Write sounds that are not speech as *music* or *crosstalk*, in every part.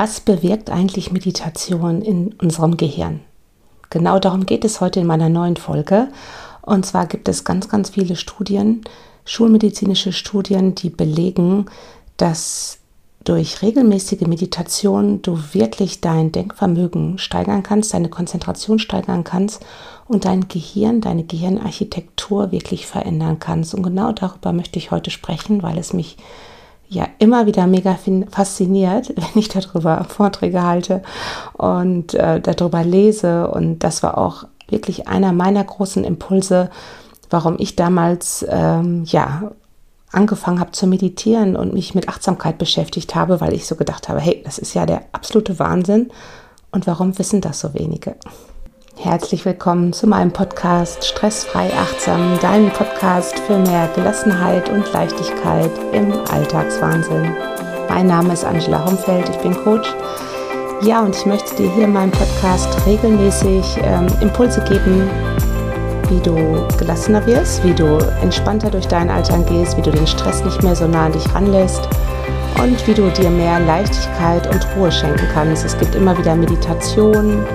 Was bewirkt eigentlich Meditation in unserem Gehirn? Genau darum geht es heute in meiner neuen Folge. Und zwar gibt es ganz, ganz viele Studien, schulmedizinische Studien, die belegen, dass durch regelmäßige Meditation du wirklich dein Denkvermögen steigern kannst, deine Konzentration steigern kannst und dein Gehirn, deine Gehirnarchitektur wirklich verändern kannst. Und genau darüber möchte ich heute sprechen, weil es mich ja immer wieder mega fasziniert, *laughs* wenn ich darüber Vorträge halte und äh, darüber lese. Und das war auch wirklich einer meiner großen Impulse, warum ich damals ähm, ja angefangen habe zu meditieren und mich mit Achtsamkeit beschäftigt habe, weil ich so gedacht habe, hey, das ist ja der absolute Wahnsinn. Und warum wissen das so wenige? Herzlich willkommen zu meinem Podcast Stressfrei Achtsam, deinem Podcast für mehr Gelassenheit und Leichtigkeit im Alltagswahnsinn. Mein Name ist Angela Homfeld, ich bin Coach. Ja, und ich möchte dir hier in meinem Podcast regelmäßig ähm, Impulse geben, wie du gelassener wirst, wie du entspannter durch deinen Alltag gehst, wie du den Stress nicht mehr so nah an dich ranlässt und wie du dir mehr Leichtigkeit und Ruhe schenken kannst. Es gibt immer wieder Meditationen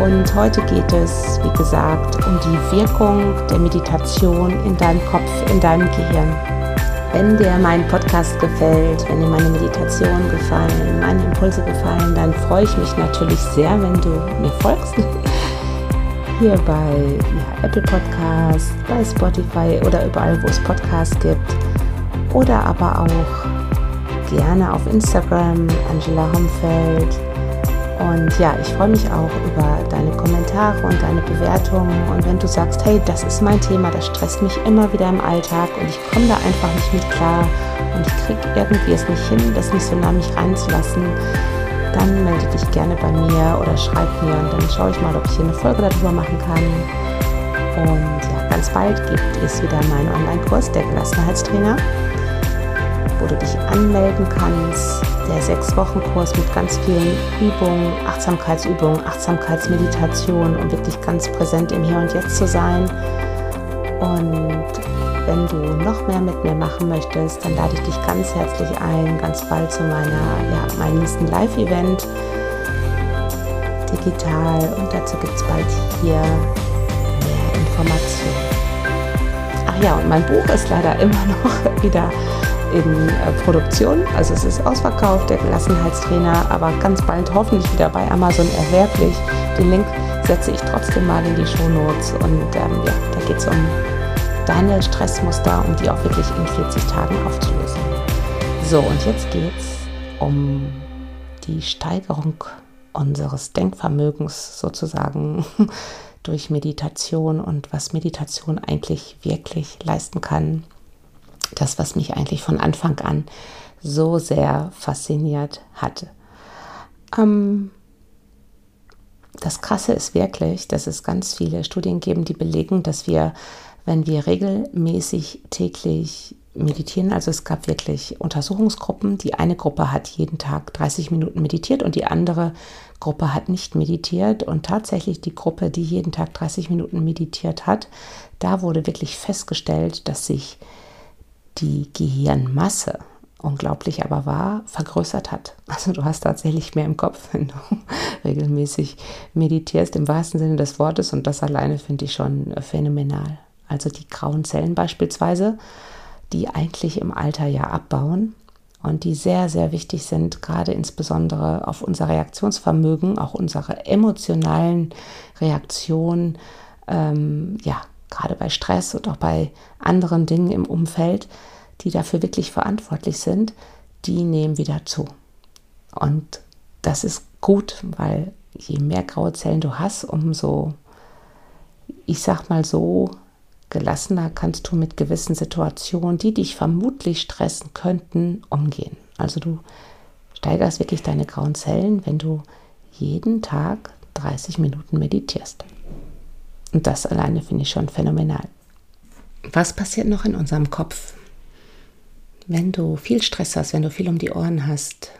und heute geht es, wie gesagt, um die Wirkung der Meditation in deinem Kopf, in deinem Gehirn. Wenn dir mein Podcast gefällt, wenn dir meine Meditationen gefallen, meine Impulse gefallen, dann freue ich mich natürlich sehr, wenn du mir folgst *laughs* hier bei ja, Apple Podcast, bei Spotify oder überall, wo es Podcasts gibt. Oder aber auch gerne auf Instagram, Angela Homfeld. Und ja, ich freue mich auch über deine Kommentare und deine Bewertungen. Und wenn du sagst, hey, das ist mein Thema, das stresst mich immer wieder im Alltag und ich komme da einfach nicht mit klar und ich kriege irgendwie es nicht hin, das nicht so nah mich reinzulassen, dann melde dich gerne bei mir oder schreib mir und dann schaue ich mal, ob ich hier eine Folge darüber machen kann. Und ja, ganz bald gibt es wieder meinen Online-Kurs, der Gelassenheitstrainer, wo du dich anmelden kannst. Der sechs Wochen Kurs mit ganz vielen Übungen, Achtsamkeitsübungen, Achtsamkeitsmeditation, um wirklich ganz präsent im Hier und Jetzt zu sein. Und wenn du noch mehr mit mir machen möchtest, dann lade ich dich ganz herzlich ein, ganz bald zu meiner, ja, meinem nächsten Live-Event digital und dazu gibt es bald hier mehr Informationen. Ach ja, und mein Buch ist leider immer noch *laughs* wieder in äh, Produktion. Also es ist ausverkauft, der Gelassenheitstrainer, aber ganz bald hoffentlich wieder bei Amazon erwerblich. Den Link setze ich trotzdem mal in die Show Notes und ähm, ja, da geht es um deine Stressmuster, um die auch wirklich in 40 Tagen aufzulösen. So, und jetzt geht es um die Steigerung unseres Denkvermögens sozusagen *laughs* durch Meditation und was Meditation eigentlich wirklich leisten kann. Das, was mich eigentlich von Anfang an so sehr fasziniert hatte. Ähm, das Krasse ist wirklich, dass es ganz viele Studien geben, die belegen, dass wir wenn wir regelmäßig täglich meditieren. Also es gab wirklich Untersuchungsgruppen. Die eine Gruppe hat jeden Tag 30 Minuten meditiert und die andere Gruppe hat nicht meditiert. Und tatsächlich die Gruppe, die jeden Tag 30 Minuten meditiert hat, da wurde wirklich festgestellt, dass sich die Gehirnmasse, unglaublich aber wahr, vergrößert hat. Also du hast tatsächlich mehr im Kopf, wenn du *laughs* regelmäßig meditierst, im wahrsten Sinne des Wortes. Und das alleine finde ich schon phänomenal also die grauen Zellen beispielsweise, die eigentlich im Alter ja abbauen und die sehr, sehr wichtig sind, gerade insbesondere auf unser Reaktionsvermögen, auch unsere emotionalen Reaktionen, ähm, ja, gerade bei Stress und auch bei anderen Dingen im Umfeld, die dafür wirklich verantwortlich sind, die nehmen wieder zu. Und das ist gut, weil je mehr graue Zellen du hast, umso, ich sag mal so, gelassener kannst du mit gewissen Situationen, die dich vermutlich stressen könnten, umgehen. Also du steigerst wirklich deine grauen Zellen, wenn du jeden Tag 30 Minuten meditierst. Und das alleine finde ich schon phänomenal. Was passiert noch in unserem Kopf? Wenn du viel Stress hast, wenn du viel um die Ohren hast,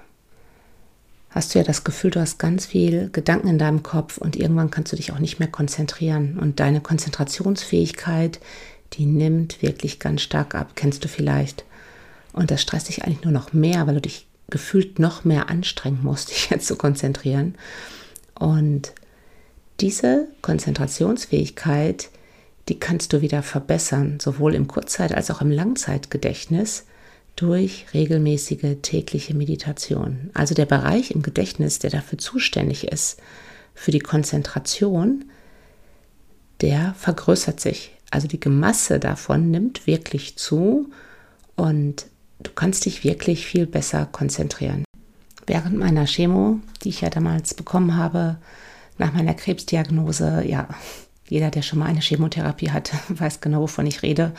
hast du ja das Gefühl, du hast ganz viel Gedanken in deinem Kopf und irgendwann kannst du dich auch nicht mehr konzentrieren. Und deine Konzentrationsfähigkeit, die nimmt wirklich ganz stark ab, kennst du vielleicht. Und das stresst dich eigentlich nur noch mehr, weil du dich gefühlt noch mehr anstrengen musste, *laughs* dich jetzt zu konzentrieren. Und diese Konzentrationsfähigkeit, die kannst du wieder verbessern, sowohl im Kurzzeit- als auch im Langzeitgedächtnis durch regelmäßige tägliche Meditation. Also der Bereich im Gedächtnis, der dafür zuständig ist, für die Konzentration, der vergrößert sich. Also die Masse davon nimmt wirklich zu und du kannst dich wirklich viel besser konzentrieren. Während meiner Chemo, die ich ja damals bekommen habe, nach meiner Krebsdiagnose, ja, jeder, der schon mal eine Chemotherapie hat, *laughs* weiß genau, wovon ich rede.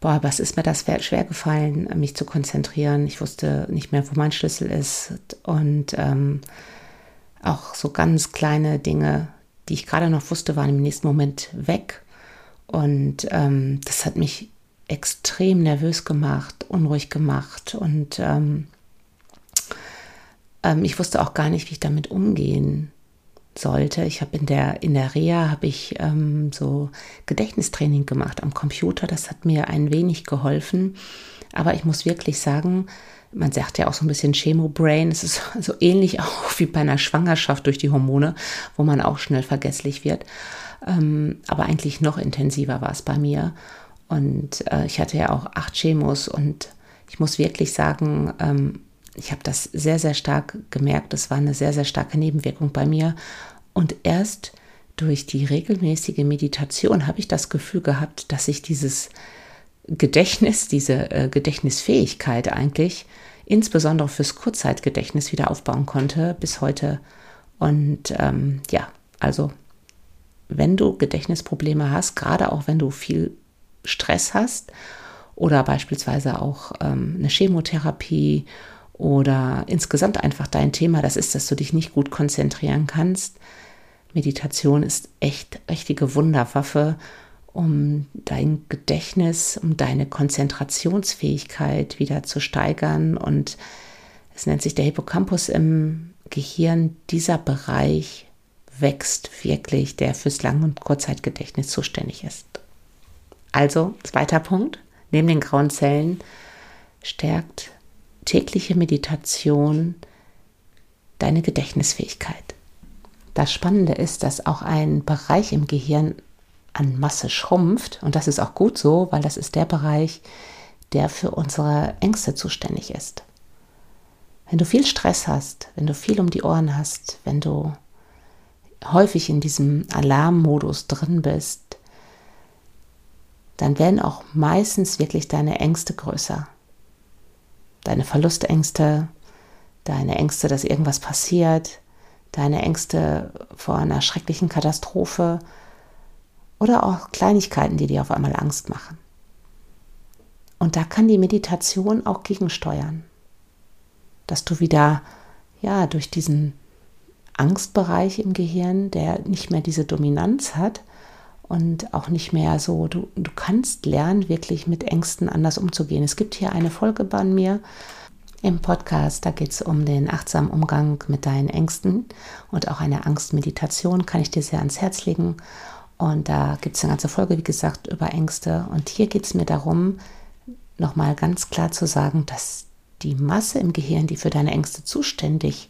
Boah, was ist mir das schwer gefallen, mich zu konzentrieren. Ich wusste nicht mehr, wo mein Schlüssel ist. Und ähm, auch so ganz kleine Dinge, die ich gerade noch wusste, waren im nächsten Moment weg. Und ähm, das hat mich extrem nervös gemacht, unruhig gemacht. Und ähm, ähm, ich wusste auch gar nicht, wie ich damit umgehen sollte. Ich habe in der, in der Reha habe ich ähm, so Gedächtnistraining gemacht am Computer. Das hat mir ein wenig geholfen. Aber ich muss wirklich sagen, man sagt ja auch so ein bisschen Chemo-Brain. Es ist *laughs* so ähnlich auch wie bei einer Schwangerschaft durch die Hormone, wo man auch schnell vergesslich wird. Ähm, aber eigentlich noch intensiver war es bei mir. Und äh, ich hatte ja auch acht Chemos und ich muss wirklich sagen, ähm, ich habe das sehr, sehr stark gemerkt. Es war eine sehr, sehr starke Nebenwirkung bei mir. Und erst durch die regelmäßige Meditation habe ich das Gefühl gehabt, dass ich dieses Gedächtnis, diese äh, Gedächtnisfähigkeit eigentlich, insbesondere fürs Kurzzeitgedächtnis wieder aufbauen konnte bis heute. Und ähm, ja, also wenn du Gedächtnisprobleme hast, gerade auch wenn du viel Stress hast oder beispielsweise auch ähm, eine Chemotherapie oder insgesamt einfach dein Thema, das ist, dass du dich nicht gut konzentrieren kannst. Meditation ist echt richtige Wunderwaffe, um dein Gedächtnis, um deine Konzentrationsfähigkeit wieder zu steigern. Und es nennt sich der Hippocampus im Gehirn. Dieser Bereich wächst wirklich, der fürs Lang- und Kurzzeitgedächtnis zuständig ist. Also, zweiter Punkt, neben den grauen Zellen stärkt tägliche Meditation deine Gedächtnisfähigkeit. Das Spannende ist, dass auch ein Bereich im Gehirn an Masse schrumpft und das ist auch gut so, weil das ist der Bereich, der für unsere Ängste zuständig ist. Wenn du viel Stress hast, wenn du viel um die Ohren hast, wenn du häufig in diesem Alarmmodus drin bist, dann werden auch meistens wirklich deine Ängste größer deine Verlustängste, deine Ängste, dass irgendwas passiert, deine Ängste vor einer schrecklichen Katastrophe oder auch Kleinigkeiten, die dir auf einmal Angst machen. Und da kann die Meditation auch gegensteuern, dass du wieder ja durch diesen Angstbereich im Gehirn, der nicht mehr diese Dominanz hat, und auch nicht mehr so, du, du kannst lernen, wirklich mit Ängsten anders umzugehen. Es gibt hier eine Folge bei mir im Podcast, da geht es um den achtsamen Umgang mit deinen Ängsten und auch eine Angstmeditation kann ich dir sehr ans Herz legen. Und da gibt es eine ganze Folge, wie gesagt, über Ängste. Und hier geht es mir darum, nochmal ganz klar zu sagen, dass die Masse im Gehirn, die für deine Ängste zuständig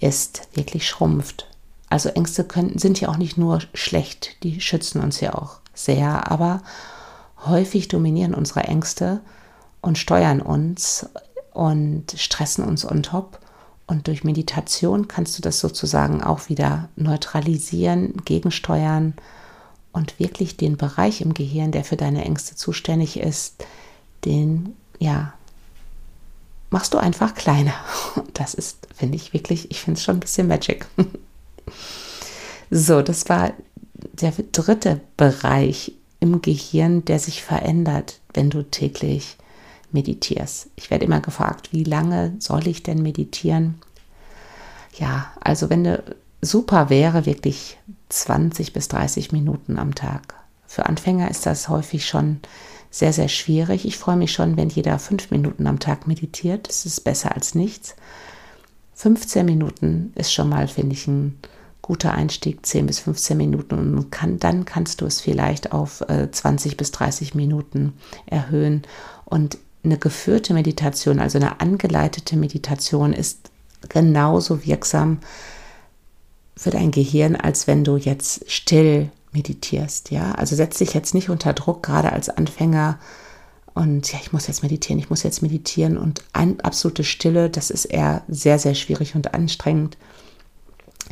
ist, wirklich schrumpft. Also Ängste können, sind ja auch nicht nur schlecht, die schützen uns ja auch sehr, aber häufig dominieren unsere Ängste und steuern uns und stressen uns on top. Und durch Meditation kannst du das sozusagen auch wieder neutralisieren, gegensteuern und wirklich den Bereich im Gehirn, der für deine Ängste zuständig ist, den, ja, machst du einfach kleiner. *laughs* Das ist, finde ich wirklich, ich finde es schon ein bisschen Magic. *laughs* So, das war der dritte Bereich im Gehirn, der sich verändert, wenn du täglich meditierst. Ich werde immer gefragt, wie lange soll ich denn meditieren? Ja, also wenn du super wäre, wirklich 20 bis 30 Minuten am Tag. Für Anfänger ist das häufig schon sehr, sehr schwierig. Ich freue mich schon, wenn jeder fünf Minuten am Tag meditiert. Das ist besser als nichts. 15 Minuten ist schon mal, finde ich, ein guter Einstieg, 10 bis 15 Minuten und kann, dann kannst du es vielleicht auf äh, 20 bis 30 Minuten erhöhen und eine geführte Meditation, also eine angeleitete Meditation, ist genauso wirksam für dein Gehirn, als wenn du jetzt still meditierst. Ja, also setz dich jetzt nicht unter Druck, gerade als Anfänger. Und ja, ich muss jetzt meditieren, ich muss jetzt meditieren. Und ein, absolute Stille, das ist eher sehr, sehr schwierig und anstrengend.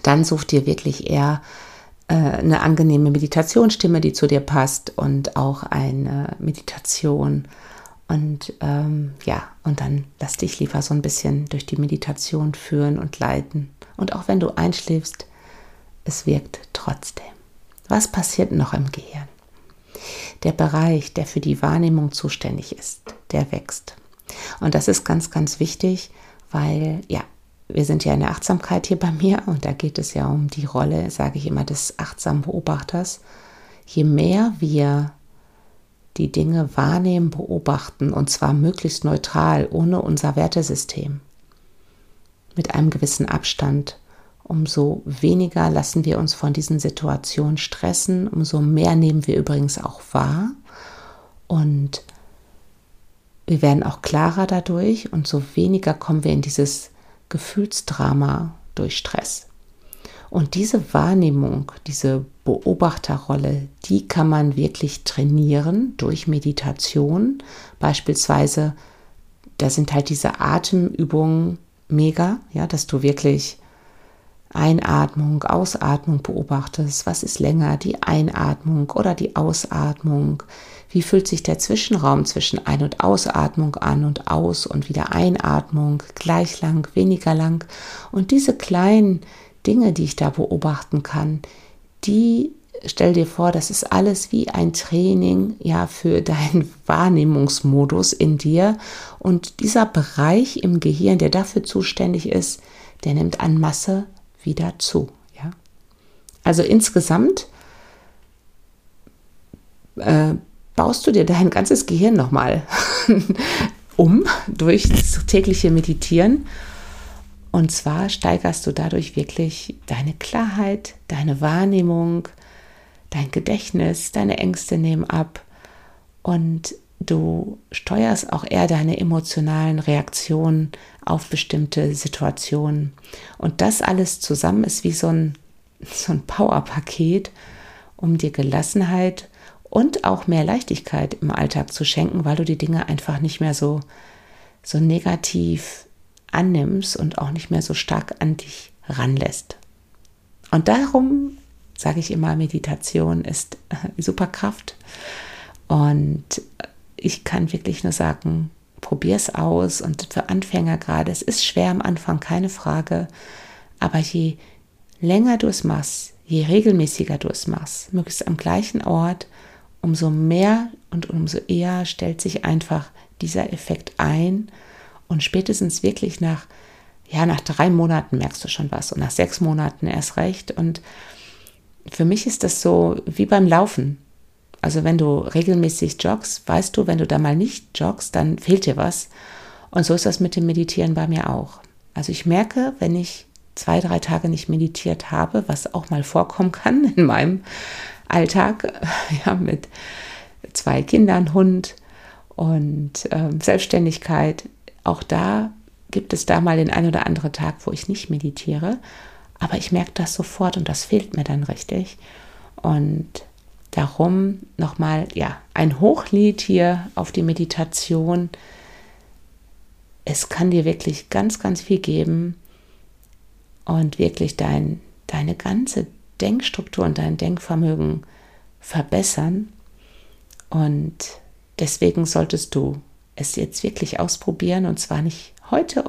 Dann such dir wirklich eher äh, eine angenehme Meditationsstimme, die zu dir passt und auch eine Meditation. Und ähm, ja, und dann lass dich lieber so ein bisschen durch die Meditation führen und leiten. Und auch wenn du einschläfst, es wirkt trotzdem. Was passiert noch im Gehirn? Der Bereich, der für die Wahrnehmung zuständig ist, der wächst. Und das ist ganz, ganz wichtig, weil ja, wir sind ja in der Achtsamkeit hier bei mir und da geht es ja um die Rolle, sage ich immer, des achtsamen Beobachters. Je mehr wir die Dinge wahrnehmen, beobachten und zwar möglichst neutral, ohne unser Wertesystem, mit einem gewissen Abstand, umso weniger lassen wir uns von diesen Situationen stressen, umso mehr nehmen wir übrigens auch wahr und wir werden auch klarer dadurch und so weniger kommen wir in dieses Gefühlsdrama durch Stress. Und diese Wahrnehmung, diese Beobachterrolle, die kann man wirklich trainieren durch Meditation. Beispielsweise, da sind halt diese Atemübungen mega, ja, dass du wirklich Einatmung, Ausatmung beobachtest. Was ist länger, die Einatmung oder die Ausatmung? Wie fühlt sich der Zwischenraum zwischen Ein- und Ausatmung an und Aus und wieder Einatmung, gleich lang, weniger lang? Und diese kleinen Dinge, die ich da beobachten kann, die stell dir vor, das ist alles wie ein Training ja für deinen *laughs* Wahrnehmungsmodus in dir und dieser Bereich im Gehirn, der dafür zuständig ist, der nimmt an Masse wieder zu. Ja? Also insgesamt äh, baust du dir dein ganzes Gehirn nochmal *laughs* um durch das tägliche Meditieren. Und zwar steigerst du dadurch wirklich deine Klarheit, deine Wahrnehmung, dein Gedächtnis, deine Ängste nehmen ab und du steuerst auch eher deine emotionalen Reaktionen auf bestimmte Situationen. Und das alles zusammen ist wie so ein, *laughs* so ein Powerpaket, um dir Gelassenheit und auch mehr Leichtigkeit im Alltag zu schenken, weil du die Dinge einfach nicht mehr so, so negativ annimmst und auch nicht mehr so stark an dich ranlässt. Und darum sage ich immer, Meditation ist Superkraft. Und ich kann wirklich nur sagen, probier es aus. Und für Anfänger gerade, es ist schwer am Anfang, keine Frage. Aber je länger du es machst, je regelmäßiger du es machst, möglichst am gleichen Ort, umso mehr und umso eher stellt sich einfach dieser Effekt ein. Und spätestens wirklich nach, ja, nach drei Monaten merkst du schon was und nach sechs Monaten erst recht. Und für mich ist das so wie beim Laufen. Also wenn du regelmäßig joggst, weißt du, wenn du da mal nicht joggst, dann fehlt dir was. Und so ist das mit dem Meditieren bei mir auch. Also ich merke, wenn ich zwei, drei Tage nicht meditiert habe, was auch mal vorkommen kann in meinem Alltag, *laughs* ja, mit zwei Kindern, Hund und äh, Selbstständigkeit, auch da gibt es da mal den ein oder anderen Tag, wo ich nicht meditiere. Aber ich merke das sofort und das fehlt mir dann richtig. Und Darum nochmal, ja, ein Hochlied hier auf die Meditation. Es kann dir wirklich ganz, ganz viel geben und wirklich dein, deine ganze Denkstruktur und dein Denkvermögen verbessern. Und deswegen solltest du es jetzt wirklich ausprobieren und zwar nicht heute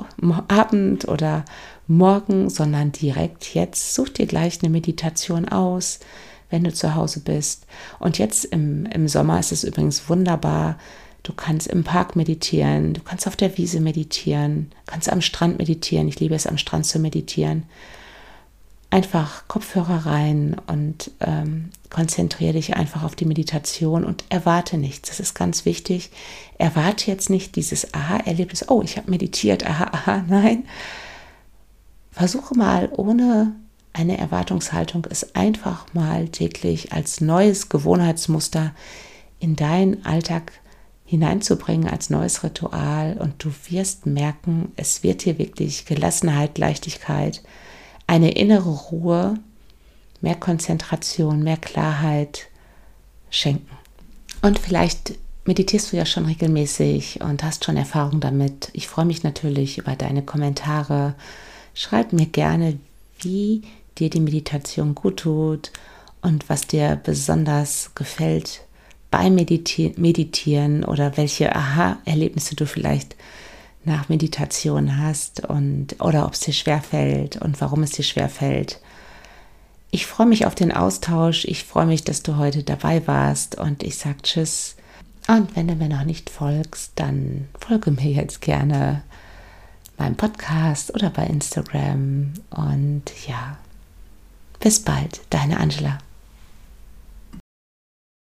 Abend oder morgen, sondern direkt jetzt. Such dir gleich eine Meditation aus wenn du zu Hause bist. Und jetzt im, im Sommer ist es übrigens wunderbar. Du kannst im Park meditieren, du kannst auf der Wiese meditieren, kannst am Strand meditieren. Ich liebe es, am Strand zu meditieren. Einfach Kopfhörer rein und ähm, konzentriere dich einfach auf die Meditation und erwarte nichts. Das ist ganz wichtig. Erwarte jetzt nicht dieses Aha-Erlebnis, oh, ich habe meditiert, aha, aha, nein. Versuche mal ohne eine Erwartungshaltung ist einfach mal täglich als neues Gewohnheitsmuster in deinen Alltag hineinzubringen als neues Ritual und du wirst merken, es wird dir wirklich Gelassenheit, Leichtigkeit, eine innere Ruhe, mehr Konzentration, mehr Klarheit schenken. Und vielleicht meditierst du ja schon regelmäßig und hast schon Erfahrung damit. Ich freue mich natürlich über deine Kommentare. Schreib mir gerne, wie dir die Meditation gut tut und was dir besonders gefällt beim Meditieren oder welche Aha-Erlebnisse du vielleicht nach Meditation hast und oder ob es dir schwerfällt und warum es dir schwerfällt. Ich freue mich auf den Austausch. Ich freue mich, dass du heute dabei warst und ich sage Tschüss. Und wenn du mir noch nicht folgst, dann folge mir jetzt gerne beim Podcast oder bei Instagram. Und ja, bis bald, deine Angela.